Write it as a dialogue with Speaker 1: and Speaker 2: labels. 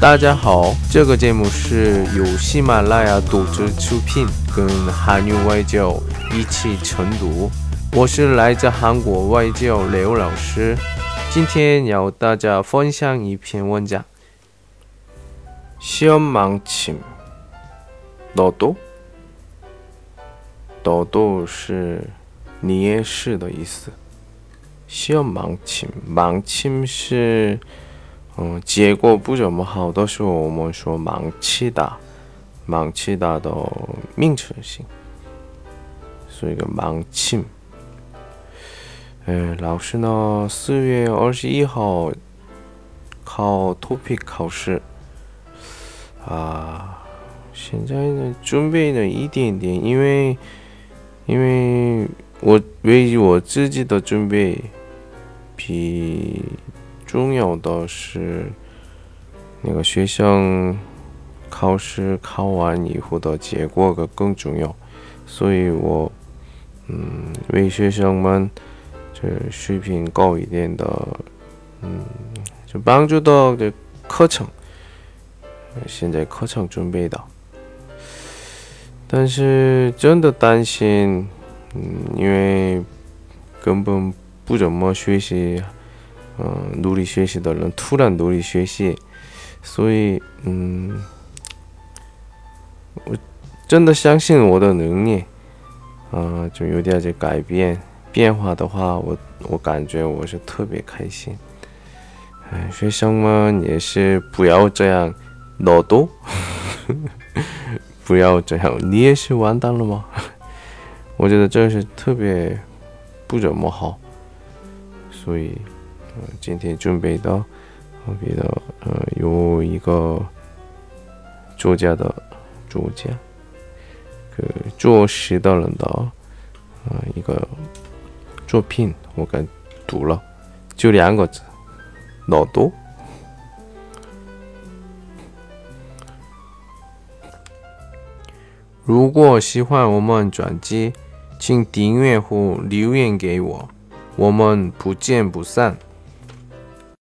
Speaker 1: 大家好，这个节目是由喜马拉雅独自出品，跟韩语外教一起晨读。我是来自韩国外教刘老师，今天要大家分享一篇文章。시험망침너도너도是你也是的意思。시험망침망침是 嗯，结果不怎么好的时候，我们说망치 다， 망치다的名词性，所以个망 침。 呃，老师呢，四月二十一号考 TOPIK 考试啊，现在呢准备了一点点，因为因为我为我自己的准备比。 重要的是那个学生考试考完以后的结果个更重要，所以我嗯为学生们这水平高一点的嗯就帮助到的课程，现在课程准备的，但是真的担心嗯因为根本不怎么学习。嗯，努力学习的人突然努力学习，所以嗯，我真的相信我的能力，啊，就有点这改变变化的话，我我感觉我是特别开心。哎，学生们也是不要这样，脑多，不要这样，你也是完蛋了吗？我觉得这是特别不怎么好，所以。今天准备的，我给的，呃，有一个作家的作家，个做诗的人的，呃，一个作品，我给读了，就两个字，老多。如果喜欢我们专辑，请订阅或留言给我，我们不见不散。